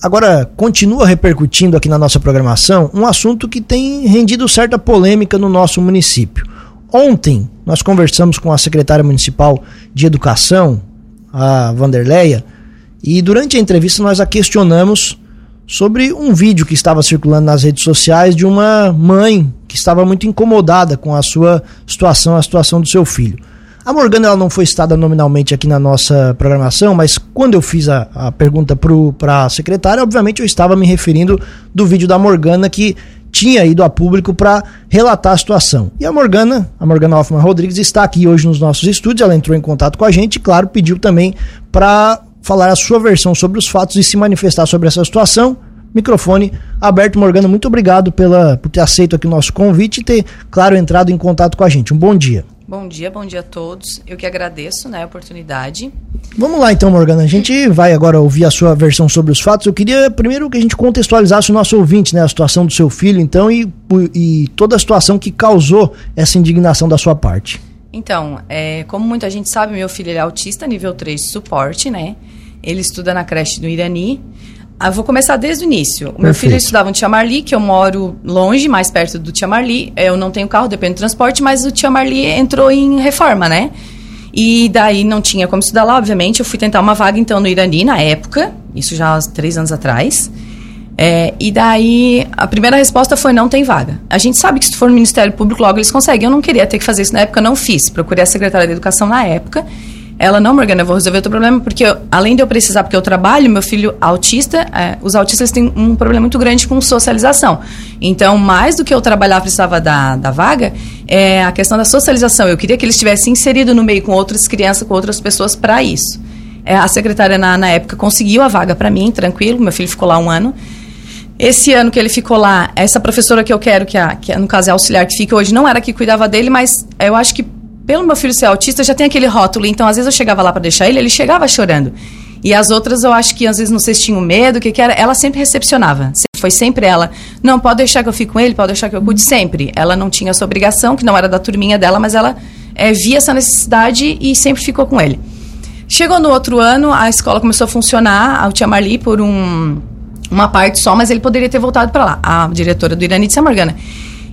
Agora, continua repercutindo aqui na nossa programação um assunto que tem rendido certa polêmica no nosso município. Ontem, nós conversamos com a secretária municipal de Educação, a Vanderleia, e durante a entrevista nós a questionamos sobre um vídeo que estava circulando nas redes sociais de uma mãe que estava muito incomodada com a sua situação, a situação do seu filho. A Morgana ela não foi citada nominalmente aqui na nossa programação, mas quando eu fiz a, a pergunta para a secretária, obviamente eu estava me referindo do vídeo da Morgana que tinha ido a público para relatar a situação. E a Morgana, a Morgana Hoffman Rodrigues, está aqui hoje nos nossos estúdios. Ela entrou em contato com a gente e, claro, pediu também para falar a sua versão sobre os fatos e se manifestar sobre essa situação. Microfone aberto, Morgana. Muito obrigado pela, por ter aceito aqui o nosso convite e ter, claro, entrado em contato com a gente. Um bom dia. Bom dia, bom dia a todos. Eu que agradeço né, a oportunidade. Vamos lá então, Morgana. A gente vai agora ouvir a sua versão sobre os fatos. Eu queria primeiro que a gente contextualizasse o nosso ouvinte, né? A situação do seu filho, então, e, e toda a situação que causou essa indignação da sua parte. Então, é, como muita gente sabe, meu filho é autista, nível 3 de suporte, né? Ele estuda na creche do Irani. Ah, vou começar desde o início. O meu filho estudava no Tia Marli, que eu moro longe, mais perto do Tia Marli. Eu não tenho carro, dependo do transporte, mas o Tia Marli entrou em reforma, né? E daí não tinha como estudar lá, obviamente. Eu fui tentar uma vaga, então, no Irani, na época. Isso já há três anos atrás. É, e daí, a primeira resposta foi: não tem vaga. A gente sabe que se for no Ministério Público, logo eles conseguem. Eu não queria ter que fazer isso na época, não fiz. Procurei a secretária de Educação na época ela, não, Morgana, eu vou resolver o teu problema, porque eu, além de eu precisar, porque eu trabalho, meu filho autista, é, os autistas têm um problema muito grande com socialização. Então, mais do que eu trabalhar, precisava da, da vaga, é a questão da socialização. Eu queria que ele estivesse inserido no meio com outras crianças, com outras pessoas para isso. É, a secretária, na, na época, conseguiu a vaga para mim, tranquilo, meu filho ficou lá um ano. Esse ano que ele ficou lá, essa professora que eu quero, que, a, que no caso é auxiliar que fica hoje, não era que cuidava dele, mas eu acho que pelo meu filho ser autista, já tem aquele rótulo. Então, às vezes eu chegava lá para deixar ele, ele chegava chorando. E as outras, eu acho que às vezes não sei se tinham medo, o que, que era. Ela sempre recepcionava. Foi sempre ela. Não, pode deixar que eu fique com ele, pode deixar que eu cuide sempre. Ela não tinha essa obrigação, que não era da turminha dela, mas ela é, via essa necessidade e sempre ficou com ele. Chegou no outro ano, a escola começou a funcionar, a Tia Marli, por um, uma parte só, mas ele poderia ter voltado para lá. A diretora do Irani de São Morgana.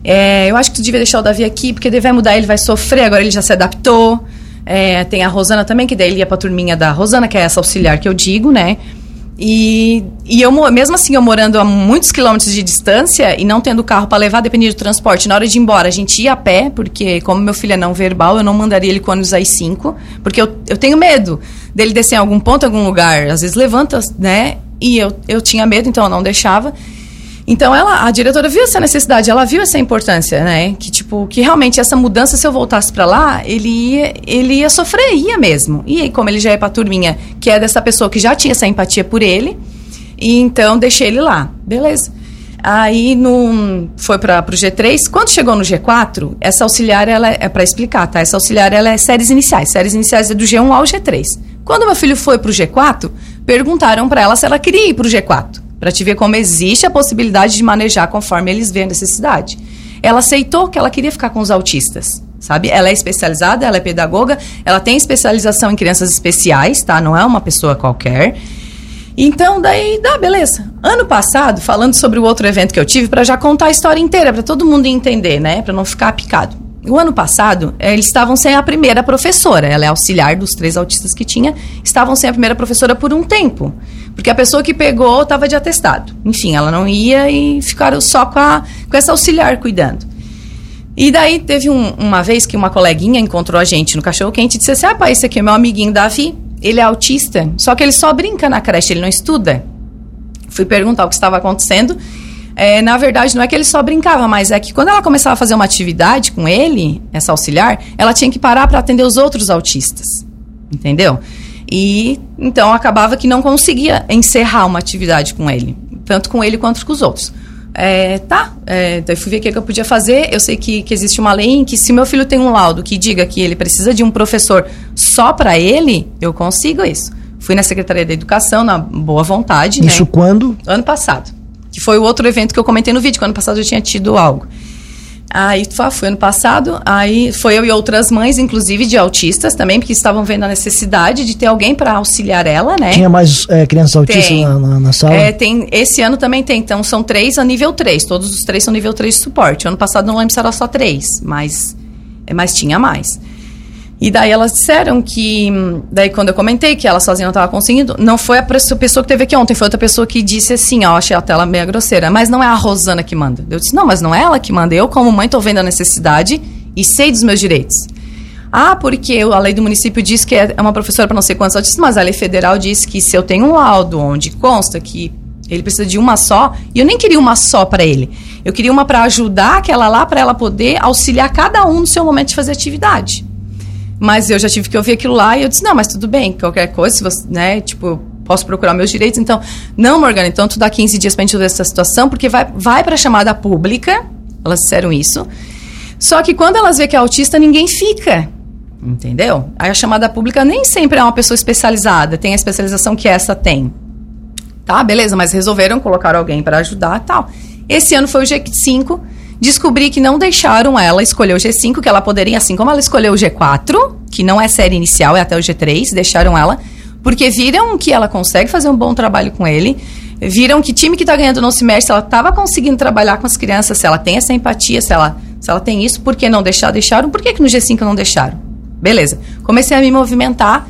É, eu acho que tu devia deixar o Davi aqui, porque vai mudar, ele vai sofrer, agora ele já se adaptou. É, tem a Rosana também, que daí ele ia pra turminha da Rosana, que é essa auxiliar que eu digo, né? E, e eu, mesmo assim, eu morando a muitos quilômetros de distância e não tendo carro para levar, dependia do transporte. Na hora de ir embora, a gente ia a pé, porque como meu filho é não verbal, eu não mandaria ele com ônibus às 5, porque eu, eu tenho medo dele descer em algum ponto, em algum lugar. Às vezes levanta, né? E eu, eu tinha medo, então eu não deixava. Então ela, a diretora viu essa necessidade, ela viu essa importância, né? Que tipo, que realmente essa mudança se eu voltasse para lá, ele ia, ele ia sofrer, ia mesmo. E aí, como ele já é pra turminha, que é dessa pessoa que já tinha essa empatia por ele, e então deixei ele lá. Beleza. Aí no, foi para o G3. Quando chegou no G4, essa auxiliar ela é, é para explicar, tá? Essa auxiliar ela é séries iniciais. Séries iniciais é do G1 ao G3. Quando meu filho foi para o G4, perguntaram para ela se ela queria ir para o G4 para te ver como existe a possibilidade de manejar conforme eles veem a necessidade. Ela aceitou que ela queria ficar com os autistas, sabe? Ela é especializada, ela é pedagoga, ela tem especialização em crianças especiais, tá? Não é uma pessoa qualquer. Então, daí, dá, beleza. Ano passado, falando sobre o outro evento que eu tive, para já contar a história inteira, para todo mundo entender, né? Para não ficar picado. O ano passado, eh, eles estavam sem a primeira professora. Ela é auxiliar dos três autistas que tinha. Estavam sem a primeira professora por um tempo. Porque a pessoa que pegou estava de atestado. Enfim, ela não ia e ficaram só com, a, com essa auxiliar cuidando. E daí teve um, uma vez que uma coleguinha encontrou a gente no cachorro quente e disse assim: Ah, pai, esse aqui é meu amiguinho Davi. Ele é autista, só que ele só brinca na creche, ele não estuda. Fui perguntar o que estava acontecendo. É, na verdade, não é que ele só brincava, mas é que quando ela começava a fazer uma atividade com ele, essa auxiliar, ela tinha que parar para atender os outros autistas. Entendeu? E então acabava que não conseguia encerrar uma atividade com ele, tanto com ele quanto com os outros. É, tá, é, daí fui ver o que, eu podia fazer. Eu sei que, que existe uma lei em que se meu filho tem um laudo que diga que ele precisa de um professor só para ele, eu consigo isso. Fui na Secretaria da Educação, na boa vontade. Isso né? quando? Ano passado. Que foi o outro evento que eu comentei no vídeo, que ano passado eu tinha tido algo. Aí foi ano passado, aí foi eu e outras mães, inclusive de autistas também, porque estavam vendo a necessidade de ter alguém para auxiliar ela, né? Tinha mais é, crianças autistas na, na, na, sala? É, tem, esse ano também tem, então são três a nível 3, todos os três são nível 3 de suporte. Ano passado não lembro se era só três, mas, mas tinha mais. E daí elas disseram que. Daí quando eu comentei que ela sozinha não estava conseguindo, não foi a pessoa que teve aqui ontem, foi outra pessoa que disse assim, ó, achei a tela meio grosseira, mas não é a Rosana que manda. Eu disse, não, mas não é ela que manda. Eu, como mãe, tô vendo a necessidade e sei dos meus direitos. Ah, porque a lei do município diz que é uma professora para não sei quantos autistas, mas a lei federal diz que se eu tenho um laudo onde consta que ele precisa de uma só, e eu nem queria uma só para ele. Eu queria uma para ajudar aquela lá, para ela poder auxiliar cada um no seu momento de fazer atividade. Mas eu já tive que ouvir aquilo lá e eu disse, não, mas tudo bem, qualquer coisa, se você, né, tipo, posso procurar meus direitos. Então, não, Morgana, então tu dá 15 dias pra gente ver essa situação, porque vai, vai pra chamada pública, elas disseram isso. Só que quando elas vê que é autista, ninguém fica. Entendeu? Aí a chamada pública nem sempre é uma pessoa especializada, tem a especialização que essa tem. Tá, beleza, mas resolveram colocar alguém para ajudar tal. Esse ano foi o G5, Descobri que não deixaram ela escolher o G5, que ela poderia, assim como ela escolheu o G4, que não é série inicial, é até o G3, deixaram ela, porque viram que ela consegue fazer um bom trabalho com ele, viram que time que está ganhando não se mexe, se ela estava conseguindo trabalhar com as crianças, se ela tem essa empatia, se ela, se ela tem isso, por que não deixar? Deixaram. Por que, que no G5 não deixaram? Beleza. Comecei a me movimentar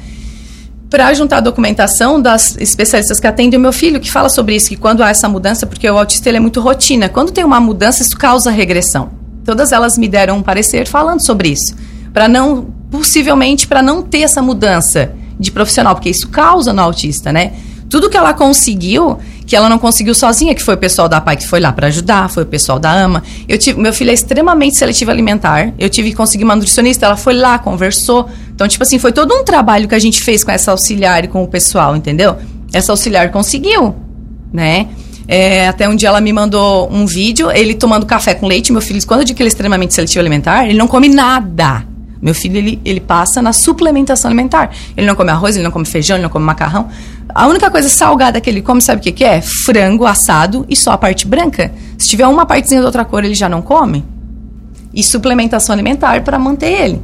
para juntar a documentação das especialistas que atendem o meu filho, que fala sobre isso, que quando há essa mudança, porque o autista ele é muito rotina, quando tem uma mudança, isso causa regressão. Todas elas me deram um parecer falando sobre isso, para não, possivelmente, para não ter essa mudança de profissional, porque isso causa no autista, né? Tudo que ela conseguiu, que ela não conseguiu sozinha, que foi o pessoal da PAI que foi lá para ajudar, foi o pessoal da AMA. Eu tive, meu filho é extremamente seletivo alimentar. Eu tive que conseguir uma nutricionista, ela foi lá, conversou. Então, tipo assim, foi todo um trabalho que a gente fez com essa auxiliar e com o pessoal, entendeu? Essa auxiliar conseguiu, né? É, até um dia ela me mandou um vídeo, ele tomando café com leite. Meu filho, quando eu digo que ele é extremamente seletivo alimentar, ele não come nada. Meu filho, ele, ele passa na suplementação alimentar. Ele não come arroz, ele não come feijão, ele não come macarrão. A única coisa salgada que ele come, sabe o que, que é? Frango assado e só a parte branca. Se tiver uma partezinha de outra cor, ele já não come. E suplementação alimentar para manter ele.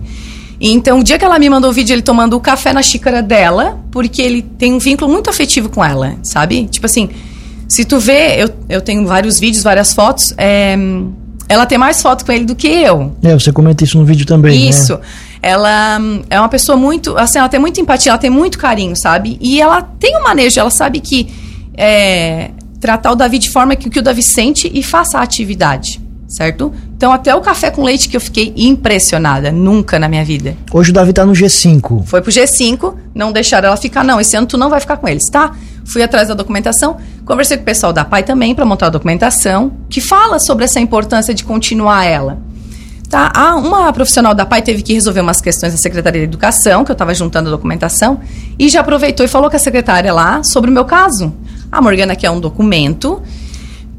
Então, o dia que ela me mandou o vídeo, ele tomando o café na xícara dela, porque ele tem um vínculo muito afetivo com ela, sabe? Tipo assim, se tu vê, eu, eu tenho vários vídeos, várias fotos, é, ela tem mais foto com ele do que eu. É, você comenta isso no vídeo também. Né? Isso. Né? Ela hum, é uma pessoa muito. Assim, ela tem muita empatia, ela tem muito carinho, sabe? E ela tem um manejo, ela sabe que. É, tratar o Davi de forma que, que o Davi sente e faça a atividade certo? Então, até o café com leite que eu fiquei impressionada, nunca na minha vida. Hoje o Davi tá no G5. Foi pro G5, não deixaram ela ficar, não, esse ano tu não vai ficar com eles, tá? Fui atrás da documentação, conversei com o pessoal da PAI também para montar a documentação, que fala sobre essa importância de continuar ela. Tá? Ah, uma profissional da PAI teve que resolver umas questões da Secretaria de Educação, que eu estava juntando a documentação, e já aproveitou e falou com a secretária lá sobre o meu caso. A Morgana quer um documento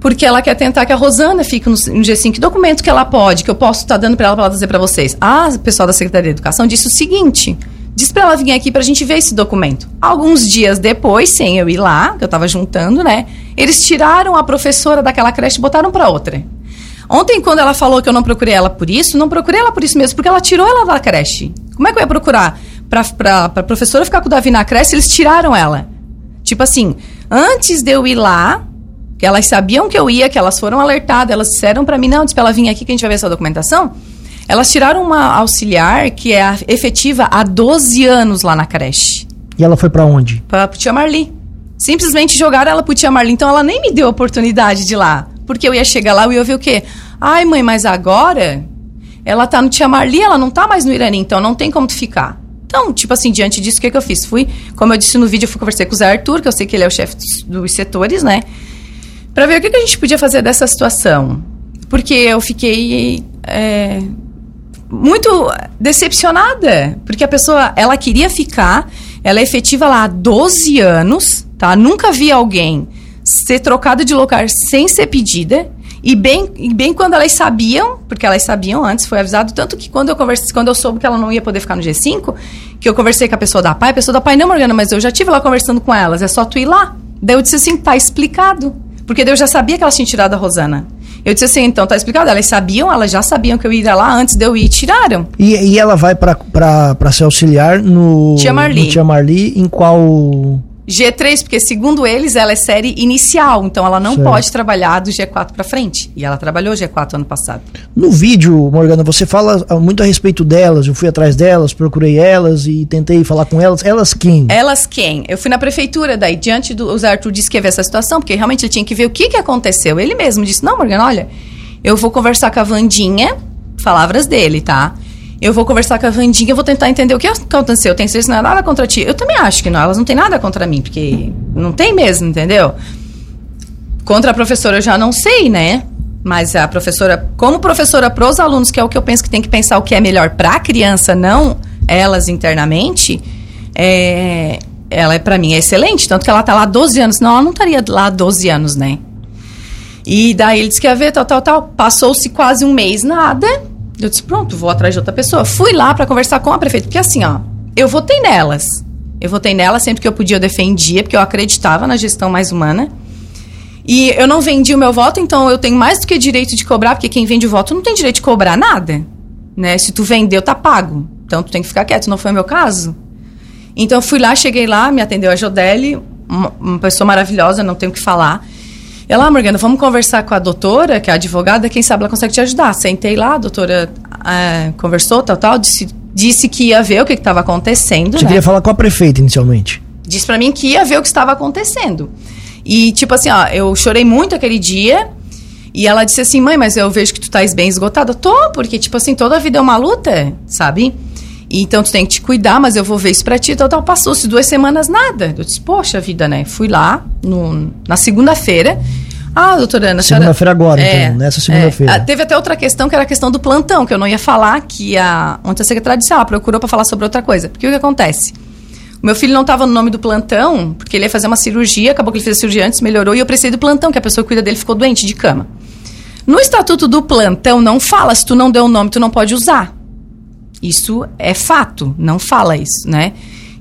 porque ela quer tentar que a Rosana fique no, no G5. Que documento que ela pode, que eu posso estar tá dando para ela para dizer para vocês? O pessoal da Secretaria de Educação disse o seguinte: diz para ela vir aqui para a gente ver esse documento. Alguns dias depois, sem eu ir lá, que eu estava juntando, né? Eles tiraram a professora daquela creche e botaram para outra. Ontem, quando ela falou que eu não procurei ela por isso, não procurei ela por isso mesmo, porque ela tirou ela da creche. Como é que eu ia procurar? Para a professora ficar com o Davi na creche, eles tiraram ela. Tipo assim, antes de eu ir lá, que elas sabiam que eu ia, que elas foram alertadas, elas disseram para mim, não, disse pra ela vir aqui que a gente vai ver essa documentação. Elas tiraram uma auxiliar que é efetiva há 12 anos lá na creche. E ela foi para onde? Pra pro tia Marli. Simplesmente jogaram ela pro tia Marli, então ela nem me deu a oportunidade de ir lá. Porque eu ia chegar lá e eu ia ver o quê? Ai, mãe, mas agora ela tá no tia Marli, ela não tá mais no Irani, então não tem como tu ficar. Então, tipo assim, diante disso, o que, que eu fiz? Fui, como eu disse no vídeo, eu fui conversar com o Zé Arthur, que eu sei que ele é o chefe dos, dos setores, né? Para ver o que, a gente podia fazer dessa situação. Porque eu fiquei é, muito decepcionada, porque a pessoa, ela queria ficar, ela é efetiva lá há 12 anos, tá? Nunca vi alguém ser trocado de lugar sem ser pedida. E bem, e bem quando elas sabiam, porque elas sabiam antes, foi avisado, tanto que quando eu conversei, quando eu soube que ela não ia poder ficar no G5, que eu conversei com a pessoa da PAI, a pessoa da PAI, não, Morgana, mas eu já tive lá conversando com elas, é só tu ir lá. Daí eu disse assim, tá explicado. Porque Deus já sabia que ela tinha tirado a Rosana. Eu disse assim, então tá explicado. Elas sabiam, elas já sabiam que eu ia lá antes de eu ir e tiraram. E, e ela vai para ser auxiliar no Tia Marli. no Tia Marli em qual G3, porque segundo eles ela é série inicial, então ela não Certo. pode trabalhar do G4 pra frente. E ela trabalhou G4 ano passado. No vídeo, Morgana, você fala ah, muito a respeito delas. Eu fui atrás delas, procurei elas e tentei falar com elas. Elas quem? Elas quem? Eu fui na prefeitura, daí diante do o Zé Arthur disse que ia ver essa situação, porque realmente ele tinha que ver o que, que aconteceu. Ele mesmo disse: Não, Morgana, olha, eu vou conversar com a Vandinha, palavras dele, tá? Eu vou conversar com a Vandinha, eu vou tentar entender o que aconteceu. Eu tenho certeza que não é nada contra ti. Eu também acho que não, elas não têm nada contra mim, porque não tem mesmo, entendeu? Contra a professora eu já não sei, né? Mas a professora, como professora pros alunos, que é o que eu penso que tem que pensar o que é melhor pra criança, não elas internamente, é, ela é para mim é excelente, tanto que ela tá lá há 12 anos, senão ela não estaria lá há 12 anos, né? E daí ele disse que ia ver, tal, tal, tal. Passou-se quase um mês, nada. Eu disse, pronto, vou atrás de outra pessoa. Fui lá pra conversar com a prefeita, porque assim, ó, eu votei nelas. Eu votei nelas sempre que eu podia, eu defendia, porque eu acreditava na gestão mais humana. E eu não vendi o meu voto, então eu tenho mais do que direito de cobrar, porque quem vende o voto não tem direito de cobrar nada. Né? Se tu vendeu, tá pago. Então tu tem que ficar quieto, não foi o meu caso. Então eu fui lá, cheguei lá, me atendeu a Jodelle, uma, uma pessoa maravilhosa, não tenho o que falar. Ela, ah, Morgana, vamos conversar com a doutora, que é a advogada, quem sabe ela consegue te ajudar. Sentei lá, a doutora ah, conversou, tal, tal, disse, disse que ia ver o que estava acontecendo, Você né? queria falar com a prefeita inicialmente. disse pra mim que ia ver o que estava acontecendo. E, tipo assim, ó, eu chorei muito aquele dia. E ela disse assim, mãe, mas eu vejo que tu estás bem esgotada. Tô, porque, tipo assim, toda a vida é uma luta, sabe? Então tu tem que te cuidar, mas eu vou ver isso pra ti. Tal, tal. Passou-se duas semanas, nada. Eu disse, poxa vida, né? Fui lá no, na segunda-feira. Ah, doutora Ana, Segunda-feira agora, então, nessa segunda-feira. Ah, teve até outra questão, que era a questão do plantão, que eu não ia falar, que a, ontem a secretária disse, ah, procurou pra falar sobre outra coisa. Porque o que acontece? O meu filho não estava no nome do plantão, porque ele ia fazer uma cirurgia, acabou que ele fez a cirurgia antes, melhorou, e eu precisei do plantão, que a pessoa que cuida dele ficou doente de cama. No estatuto do plantão não fala, se tu não deu o nome, tu não pode usar. Isso é fato, não fala isso, né?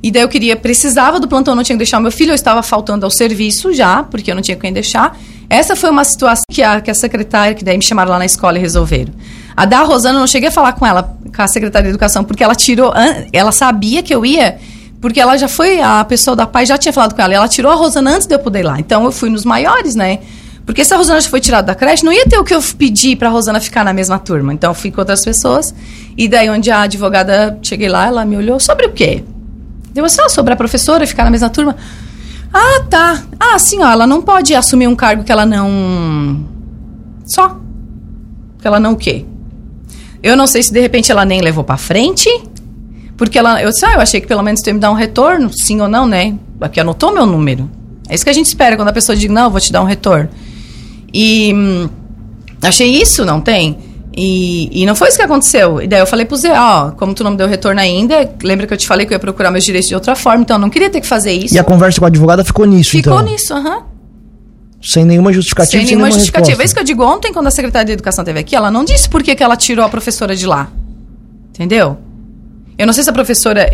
E daí eu queria, precisava do plantão, não tinha que deixar meu filho, eu estava faltando ao serviço já, porque eu não tinha quem deixar. Essa foi uma situação que a, que a secretária, que daí me chamaram lá na escola e resolveram. A da Rosana, eu não cheguei a falar com ela, com a secretária de educação, porque ela tirou, ela sabia que eu ia, porque ela já foi, a pessoa da PAI já tinha falado com ela, e ela tirou a Rosana antes de eu poder ir lá. Então eu fui nos maiores, né? Porque se a Rosana foi tirada da creche, não ia ter o que eu pedi pra Rosana ficar na mesma turma. Então eu fui com outras pessoas. E daí, onde a advogada, cheguei lá, ela me olhou, sobre o quê? Deu assim, ah, sobre a professora ficar na mesma turma. Ah, tá. Ah, sim, ó, ela não pode assumir um cargo que ela não. Só. Que ela não o quê? Eu não sei se de repente ela nem levou pra frente. Porque ela. Eu disse, ah, eu achei que pelo menos tu ia me dar um retorno, sim ou não, né? Aqui anotou meu número. É isso que a gente espera quando a pessoa diz, não, eu vou te dar um retorno. E hum, achei isso, não tem? E, e não foi isso que aconteceu. E daí eu falei pro Zé, ó, como tu não me deu retorno ainda, lembra que eu te falei que eu ia procurar meus direitos de outra forma, então eu não queria ter que fazer isso. E a conversa com a advogada ficou nisso, Ficou então. nisso, aham. Sem nenhuma justificativa, Sem nenhuma justificativa. É resposta. isso que eu digo ontem, quando a secretária de Educação esteve aqui, ela não disse por que, que ela tirou a professora de lá. Entendeu? Eu não sei se a professora.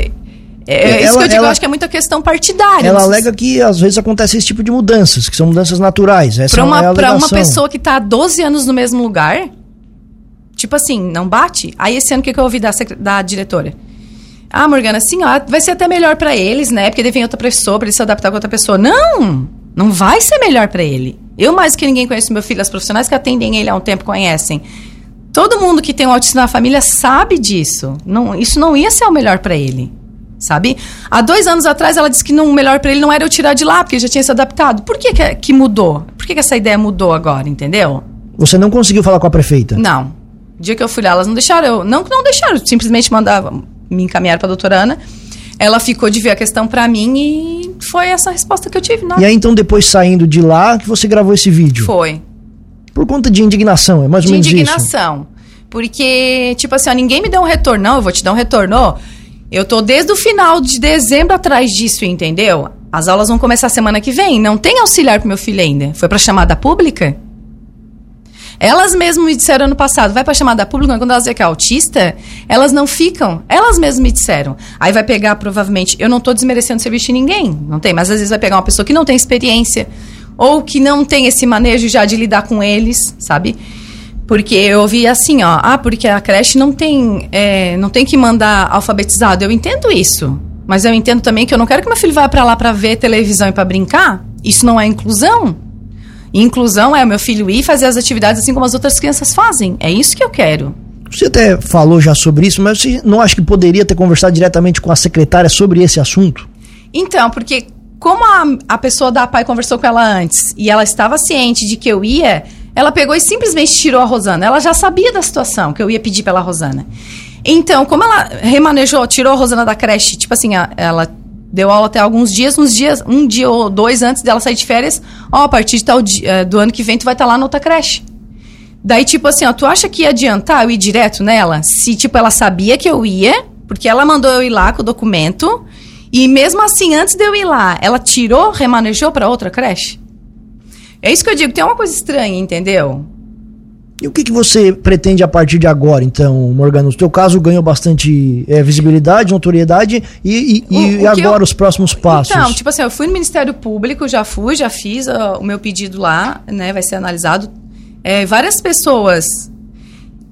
É, é isso Ela- que eu digo, ela- eu acho que é muita questão partidária. Ela alega que às vezes acontece esse tipo de mudanças, que são mudanças naturais. Essa Pra é uma, pra uma pessoa que tá há 12 anos no mesmo lugar, tipo assim, não bate? Aí esse ano o que, que eu ouvi da, da diretora? Ah, Morgana, assim, ó, vai ser até melhor pra eles, né? Porque daí vem outra pessoa, pra ele se adaptar com outra pessoa. Não! Não vai ser melhor pra ele. Eu, mais que ninguém, conheço meu filho, as profissionais que atendem ele há um tempo conhecem. Todo mundo que tem um autismo na família sabe disso. Não, isso não ia ser o melhor pra ele. Sabe? Há dois anos atrás ela disse que não, o melhor pra ele não era eu tirar de lá, porque já tinha se adaptado. Por que, que, que mudou? Por que, que essa ideia mudou agora, entendeu? Você não conseguiu falar com a prefeita? Não. O dia que eu fui lá, elas não deixaram eu. Não não deixaram, simplesmente mandavam me encaminhar pra doutora Ana. Ela ficou de ver a questão pra mim e foi essa a resposta que eu tive. Não. E aí então depois saindo de lá que você gravou esse vídeo? Foi. Por conta de indignação, é mais ou de menos isso. indignação. Porque, tipo assim, ó, ninguém me deu um retorno. Não, eu vou te dar um retorno. Ó, Eu tô desde o final de dezembro atrás disso, entendeu? As aulas vão começar semana que vem. Não tem auxiliar pro meu filho ainda. Foi pra chamada pública? Elas mesmas me disseram ano passado, vai pra chamada pública, quando elas dizem que é autista, elas não ficam. Elas mesmas me disseram. Aí vai pegar, provavelmente, eu não tô desmerecendo o serviço de ninguém, não tem, mas às vezes vai pegar uma pessoa que não tem experiência, ou que não tem esse manejo já de lidar com eles, sabe? Porque eu ouvi assim, ó, ah, porque a creche não tem, é, não tem que mandar alfabetizado. Eu entendo isso, mas eu entendo também que eu não quero que meu filho vá para lá para ver televisão e para brincar. Isso não é inclusão. inclusão é o meu filho ir fazer as atividades assim como as outras crianças fazem. É isso que eu quero. Você até falou já sobre isso, mas você não acha que poderia ter conversado diretamente com a secretária sobre esse assunto? Então, porque como a, a pessoa da PAI conversou com ela antes e ela estava ciente de que eu ia, ela pegou e simplesmente tirou a Rosana. Ela já sabia da situação que eu ia pedir pela Rosana. Então, como ela remanejou, tirou a Rosana da creche, tipo assim, ela deu aula até alguns dias, uns dias, um dia ou dois antes dela sair de férias, ó, a partir dia, eh, do ano que vem tu vai estar tá lá na outra creche. Daí, tipo assim, ó, tu acha que ia adiantar eu ir direto nela? Se, tipo, ela sabia que eu ia, porque ela mandou eu ir lá com o documento, e mesmo assim, antes de eu ir lá, ela tirou, remanejou para outra creche? É isso que eu digo, tem uma coisa estranha, entendeu? E o que, que você pretende a partir de agora, então, Morgana? No seu caso, ganhou bastante é, visibilidade, notoriedade, e, e, o, e agora eu... os próximos passos? Então, tipo assim, eu fui no Ministério Público, já fui, já fiz uh, o meu pedido lá, né, vai ser analisado. É, várias pessoas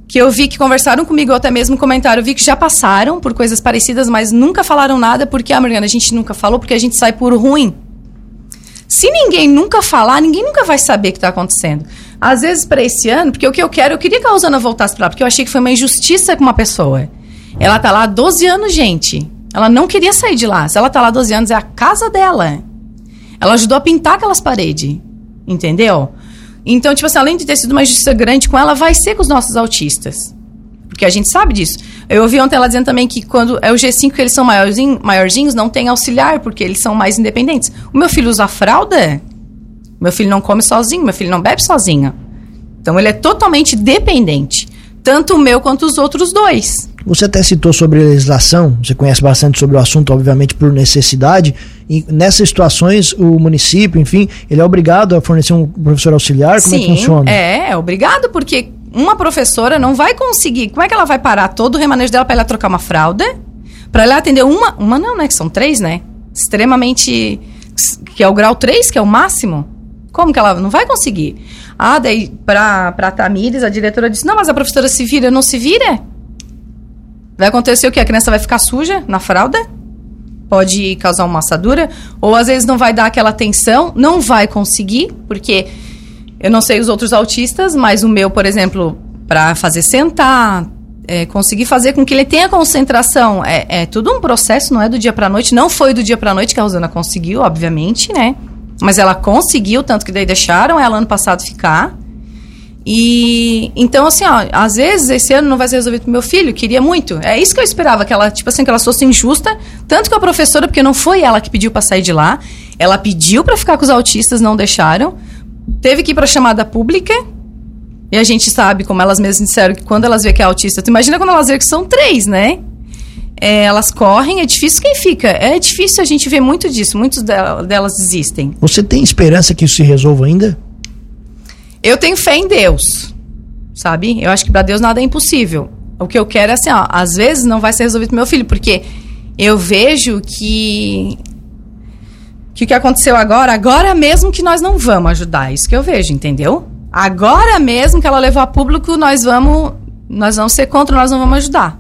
que eu vi que conversaram comigo, ou até mesmo comentaram, eu vi que já passaram por coisas parecidas, mas nunca falaram nada, porque, ah, Morgana, a gente nunca falou, porque a gente sai por ruim. Se ninguém nunca falar, ninguém nunca vai saber o que está acontecendo. Às vezes, para esse ano, porque o que eu quero, eu queria que a Rosana voltasse para lá, porque eu achei que foi uma injustiça com uma pessoa. Ela tá lá há 12 anos, gente. Ela não queria sair de lá. Se ela tá lá há 12 anos, é a casa dela. Ela ajudou a pintar aquelas paredes. Entendeu? Então, tipo assim, além de ter sido uma injustiça grande com ela, vai ser com os nossos autistas. Porque a gente sabe disso. Eu ouvi ontem ela dizendo também que quando é o G5 que eles são maiorzinhos, maiorzinhos, não tem auxiliar, porque eles são mais independentes. O meu filho usa fralda, meu filho não come sozinho, meu filho não bebe sozinho. Então ele é totalmente dependente. Tanto o meu quanto os outros dois. Você até citou sobre legislação, você conhece bastante sobre o assunto, obviamente, por necessidade. E nessas situações, o município, enfim, ele é obrigado a fornecer um professor auxiliar? Como Sim, é que funciona? É, é obrigado, porque uma professora não vai conseguir. Como é que ela vai parar todo o remanejo dela para ela trocar uma fralda? Para ela atender uma. Uma não, né? Que são três, né? Extremamente. Que é o grau 3, que é o máximo. Como que ela não vai conseguir? Ah, daí pra, pra Tamires, a diretora disse: Não, mas a professora se vira, não se vira? Vai acontecer o que? A criança vai ficar suja na fralda? Pode causar uma assadura? Ou às vezes não vai dar aquela atenção, não vai conseguir, porque eu não sei os outros autistas, mas o meu, por exemplo, para fazer sentar, é, conseguir fazer com que ele tenha concentração, é, é tudo um processo, não é do dia para noite. Não foi do dia para noite que a Rosana conseguiu, obviamente, né? Mas ela conseguiu, tanto que daí deixaram ela ano passado ficar. E então, assim, ó, às vezes esse ano não vai ser resolvido pro meu filho, queria muito. É isso que eu esperava, que ela, tipo assim, que ela fosse injusta, tanto com a professora, porque não foi ela que pediu para sair de lá. Ela pediu para ficar com os autistas, não deixaram teve que ir para chamada pública. E a gente sabe, como elas mesmas disseram, que quando elas vê que é autista, tu imagina quando elas vê que são três, né? É, elas correm, é difícil quem fica. É difícil a gente ver muito disso, muitas delas desistem. Você tem esperança que isso se resolva ainda? Eu tenho fé em Deus, sabe? Eu acho que para Deus nada é impossível. O que eu quero é assim, ó, às vezes não vai ser resolvido pro meu filho, porque eu vejo que que o que aconteceu agora, agora mesmo que nós não vamos ajudar, isso que eu vejo, entendeu? Agora mesmo que ela levou a público, nós vamos, nós vamos ser contra, nós não vamos ajudar.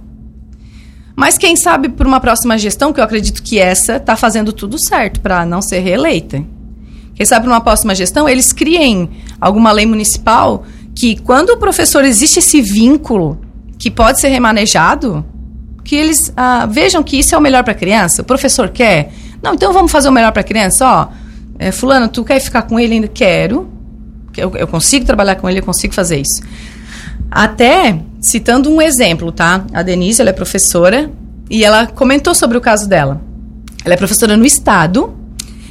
Mas quem sabe por uma próxima gestão, que eu acredito que essa está fazendo tudo certo para não ser reeleita. Quem sabe por uma próxima gestão, eles criem alguma lei municipal que quando o professor existe esse vínculo que pode ser remanejado, que eles ah, vejam que isso é o melhor para a criança. O professor quer, não, então vamos fazer o melhor para a criança, ó. É, fulano, tu quer ficar com ele? Ainda quero. Eu, eu consigo trabalhar com ele, eu consigo fazer isso. Até citando um exemplo, tá? A Denise, ela é professora e ela comentou sobre o caso dela. Ela é professora no estado.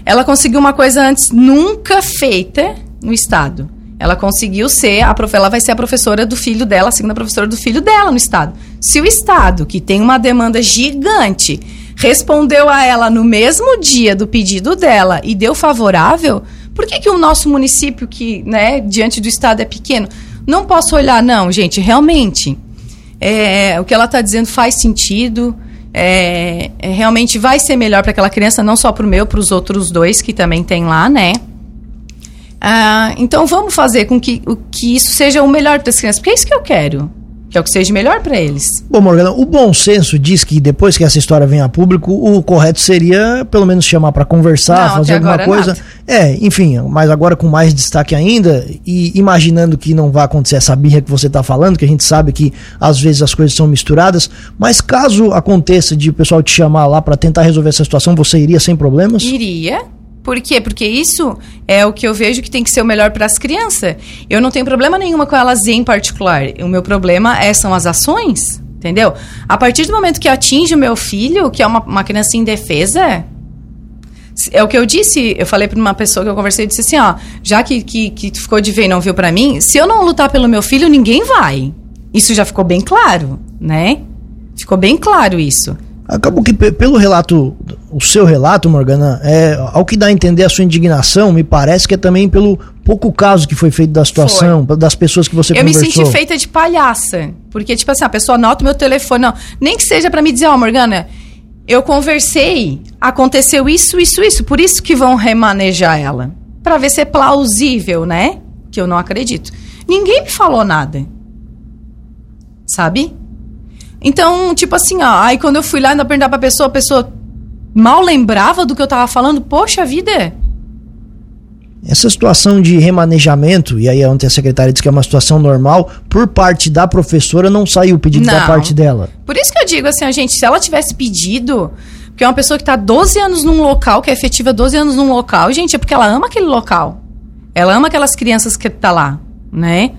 Ela conseguiu uma coisa antes nunca feita no estado. Ela conseguiu ser a ela vai ser a professora do filho dela, a segunda professora do filho dela no estado. Se o estado, que tem uma demanda gigante, respondeu a ela no mesmo dia do pedido dela e deu favorável, por que, que o nosso município, que né, diante do Estado é pequeno, não posso olhar? Não, gente, realmente, é, o que ela está dizendo faz sentido. É, é, realmente vai ser melhor para aquela criança, não só para o meu, para os outros dois que também tem lá, né? Ah, então vamos fazer com que, que isso seja o melhor para as crianças, porque é isso que eu quero que é o que seja melhor para eles. Bom, Morgana, o bom senso diz que depois que essa história vem a público, o correto seria pelo menos chamar para conversar, Não, fazer alguma coisa. Nada. É, enfim, mas agora com mais destaque ainda e imaginando que não vai acontecer essa birra que você está falando, que a gente sabe que às vezes as coisas são misturadas, mas caso aconteça de o pessoal te chamar lá para tentar resolver essa situação, você iria sem problemas? Iria, por quê? Porque isso é o que eu vejo que tem que ser o melhor para as crianças. Eu não tenho problema nenhuma com elas em particular. O meu problema é, são as ações, entendeu? A partir do momento que atinge o meu filho, que é uma, uma criança indefesa, é o que eu disse, eu falei para uma pessoa que eu conversei, disse assim, ó, já que, que, que ficou de ver e não viu para mim, se eu não lutar pelo meu filho, ninguém vai. Isso já ficou bem claro, né? Ficou bem claro isso. Acabou que pelo relato, o seu relato, Morgana, é, ao que dá a entender a sua indignação, me parece que é também pelo pouco caso que foi feito da situação, foi. das pessoas que você eu conversou. Eu me senti feita de palhaça, porque tipo assim, a pessoa anota o meu telefone, não, nem que seja para me dizer, ó, oh, Morgana, eu conversei, aconteceu isso, isso, isso, por isso que vão remanejar ela, para ver se é plausível, né? Que eu não acredito. Ninguém me falou nada. Sabe? Então, tipo assim, ó, aí quando eu fui lá ainda perguntar pra pessoa, a pessoa mal lembrava do que eu tava falando, poxa vida. Essa situação de remanejamento, e aí ontem a secretária disse que é uma situação normal, por parte da professora não saiu o pedido não. da parte dela. Por isso que eu digo assim, a gente, se ela tivesse pedido, porque é uma pessoa que está 12 anos num local, que é efetiva 12 anos num local, gente, é porque ela ama aquele local. Ela ama aquelas crianças que tá lá, né?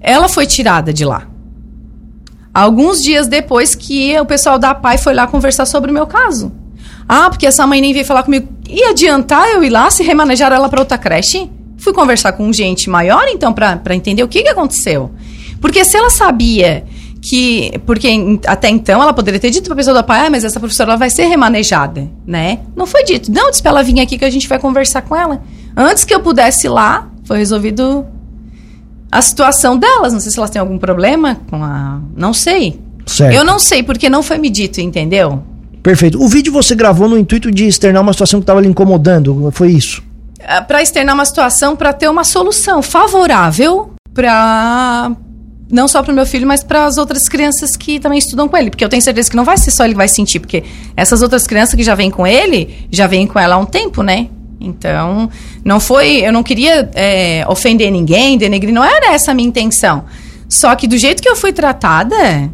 Ela foi tirada de lá. Alguns dias depois que o pessoal da PAI foi lá conversar sobre o meu caso. Ah, porque essa mãe nem veio falar comigo. Ia adiantar eu ir lá se remanejar ela para outra creche? Fui conversar com gente maior, então, para entender o que, que aconteceu. Porque se ela sabia que. Porque até então ela poderia ter dito para a pessoa da PAI, ah, mas essa professora vai ser remanejada, né? Não foi dito. Não, disse para ela vir aqui que a gente vai conversar com ela. Antes que eu pudesse ir lá, foi resolvido a situação delas. Não sei se elas têm algum problema com a. Não sei. Certo. Eu não sei, porque não foi me dito, entendeu? Perfeito. O vídeo você gravou no intuito de externar uma situação que estava lhe incomodando, foi isso? É, para externar uma situação, para ter uma solução favorável para não só para o meu filho, mas para as outras crianças que também estudam com ele, porque eu tenho certeza que não vai ser só ele que vai sentir, porque essas outras crianças que já vêm com ele, já vêm com ela há um tempo, né? Então, não foi. Eu não queria é, ofender ninguém, denegrir, não era essa a minha intenção. Só que do jeito que eu fui tratada,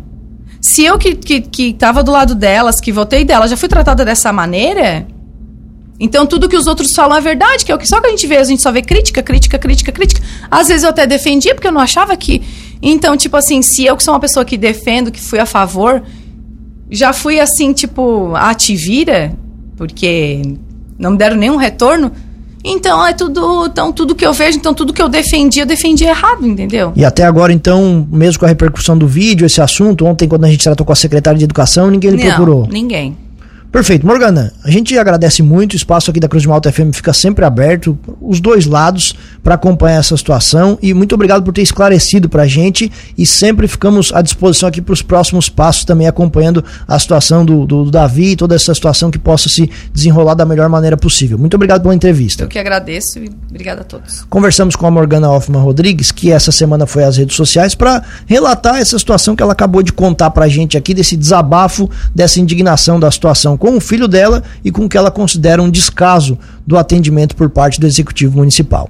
se eu que, que, que tava do lado delas, que votei dela, já fui tratada dessa maneira, então tudo que os outros falam é verdade, que é o que só que a gente vê, a gente só vê crítica, crítica, crítica, crítica. Às vezes eu até defendia, porque eu não achava que. Então, tipo assim, se eu que sou uma pessoa que defendo, que fui a favor, já fui assim, tipo, a te vira, porque não me deram nenhum retorno. Então é tudo, então tudo que eu vejo, então tudo que eu defendi, eu defendi errado, entendeu? E até agora, então, mesmo com a repercussão do vídeo, esse assunto, ontem quando a gente tratou com a secretária de Educação, ninguém lhe procurou. Ninguém. Perfeito. Morgana, a gente agradece muito, o espaço aqui da Cruz de Malta FM fica sempre aberto, os dois lados, para acompanhar essa situação e muito obrigado por ter esclarecido para a gente e sempre ficamos à disposição aqui para os próximos passos, também acompanhando a situação do, do, do, Davi e toda essa situação que possa se desenrolar da melhor maneira possível. Muito obrigado pela entrevista. Eu que agradeço e obrigado a todos. Conversamos com a Morgana Hoffman Rodrigues, que essa semana foi às redes sociais, para relatar essa situação que ela acabou de contar para a gente aqui, desse desabafo, dessa indignação da situação com o filho dela e com o que ela considera um descaso do atendimento por parte do executivo municipal.